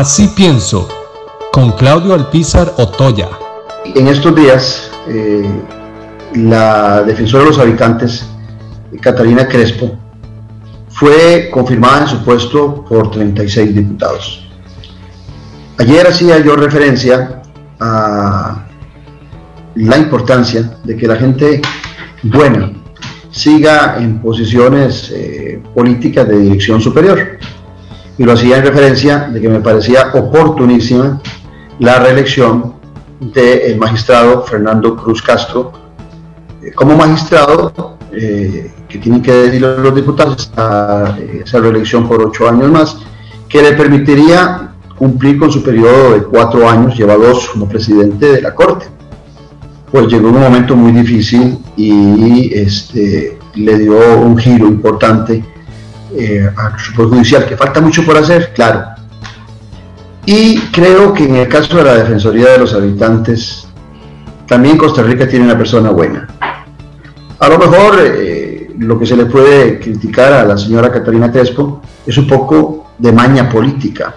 Así pienso, con Claudio Alpizar Otoya. En estos días, eh, la defensora de los habitantes, Catalina Crespo, fue confirmada en su puesto por 36 diputados. Ayer hacía yo referencia a la importancia de que la gente buena siga en posiciones eh, políticas de dirección superior. Y lo hacía en referencia de que me parecía oportunísima la reelección del magistrado Fernando Cruz Castro. Eh, como magistrado eh, que tiene que decir a los diputados a esa reelección por ocho años más, que le permitiría cumplir con su periodo de cuatro años, lleva dos como presidente de la Corte. Pues llegó un momento muy difícil y este, le dio un giro importante eh, al Poder Judicial, que falta mucho por hacer, claro. Y creo que en el caso de la Defensoría de los Habitantes, también Costa Rica tiene una persona buena. A lo mejor eh, lo que se le puede criticar a la señora Catalina Crespo es un poco de maña política.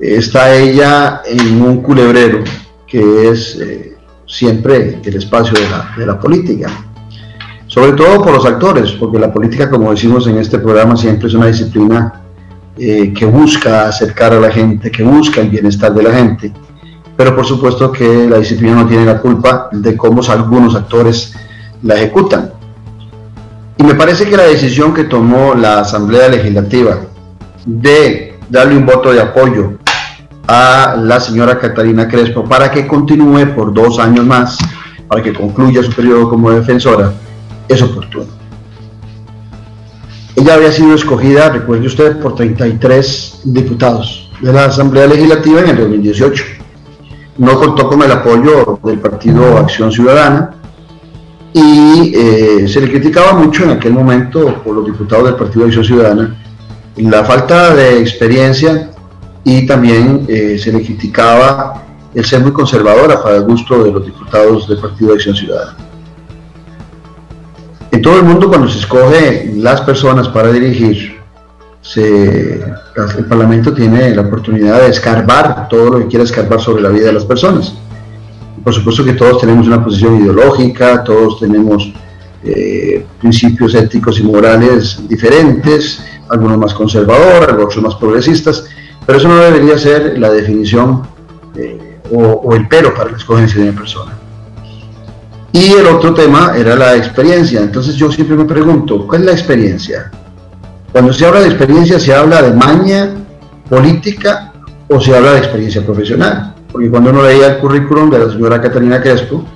Está ella en un culebrero que es... Eh, siempre el espacio de la, política. Sobre todo por los actores, porque la política, como decimos en este programa, siempre es una disciplina eh, que busca acercar a la gente, que busca el bienestar de la gente. Pero por supuesto que la disciplina no tiene la culpa de cómo algunos actores la ejecutan. Y me parece que la decisión que tomó la Asamblea Legislativa de darle un voto de apoyo a la señora Catalina Crespo para que continúe por dos años más, para que concluya su periodo como defensora, es oportuno. Ella había sido escogida, recuerde usted, por 33 diputados de la Asamblea Legislativa en el 2018. No contó con el apoyo del Partido Acción Ciudadana y eh, se le criticaba mucho en aquel momento por los diputados del Partido Acción Ciudadana la falta de experiencia y también eh, se le criticaba el ser muy conservadora para el gusto de los diputados del Partido Acción Ciudadana. Todo el mundo cuando se escoge las personas para dirigir, el Parlamento tiene la oportunidad de escarbar todo lo que quiera escarbar sobre la vida de las personas. Por supuesto que todos tenemos una posición ideológica, todos tenemos eh, principios éticos y morales diferentes, algunos más conservadores, otros más progresistas, pero eso no debería ser la definición eh, o, el pero para la escogencia de una persona. Y el otro tema era la experiencia. Entonces yo siempre me pregunto, ¿cuál es la experiencia? Cuando se habla de experiencia, ¿se habla de maña política o se habla de experiencia profesional? Porque cuando uno leía el currículum de la señora Catalina Crespo,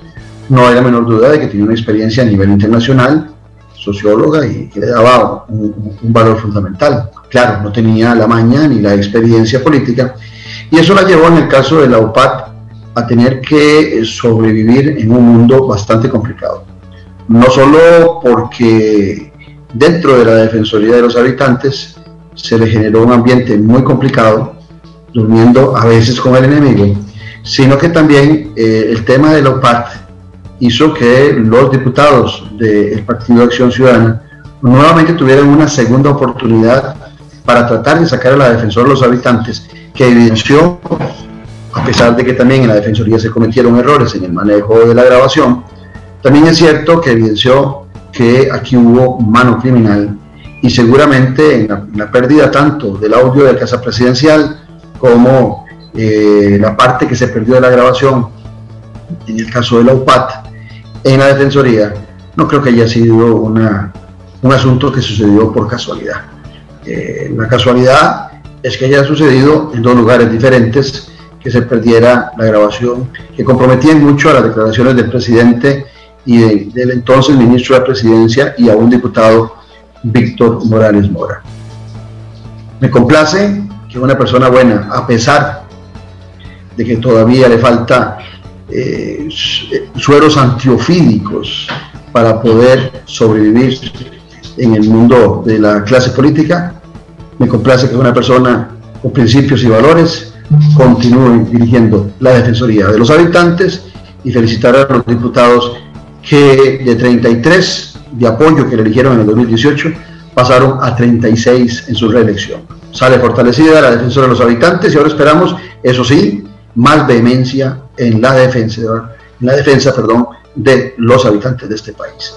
no hay la menor duda de que tiene una experiencia a nivel internacional, socióloga, y que le daba un valor fundamental claro, no tenía la maña ni la experiencia política, y eso la llevó en el caso de la UPAT a tener que sobrevivir en un mundo bastante complicado. No solo porque dentro de la Defensoría de los Habitantes se le generó un ambiente muy complicado, durmiendo a veces con el enemigo, sino que también eh, el tema de la UPAT hizo que los diputados del Partido Acción Ciudadana nuevamente tuvieran una segunda oportunidad para tratar de sacar a la defensora de los habitantes, que evidenció, pesar de que también en la defensoría se cometieron errores en el manejo de la grabación, también es cierto que evidenció que aquí hubo mano criminal y seguramente en la, pérdida tanto del audio de la Casa Presidencial como eh, la parte que se perdió de la grabación, en el caso de la UPAT, en la Defensoría, no creo que haya sido una, un asunto que sucedió por casualidad. Eh, la casualidad es que haya sucedido en dos lugares diferentes, que se perdiera la grabación, que comprometían mucho a las declaraciones del presidente y del entonces ministro de la presidencia y a un diputado Víctor Morales Mora. Me complace que una persona buena, a pesar de que todavía le falta eh, sueros antiofídicos para poder sobrevivir en el mundo de la clase política. Me complace que una persona con principios y valores continúe dirigiendo la Defensoría de los Habitantes y felicitar a los diputados que de 33 de apoyo que le eligieron en el 2018 pasaron a 36 en su reelección. sale fortalecida la defensora de los habitantes y ahora esperamos, eso sí, más vehemencia en la defensa, defensa de los habitantes de este país.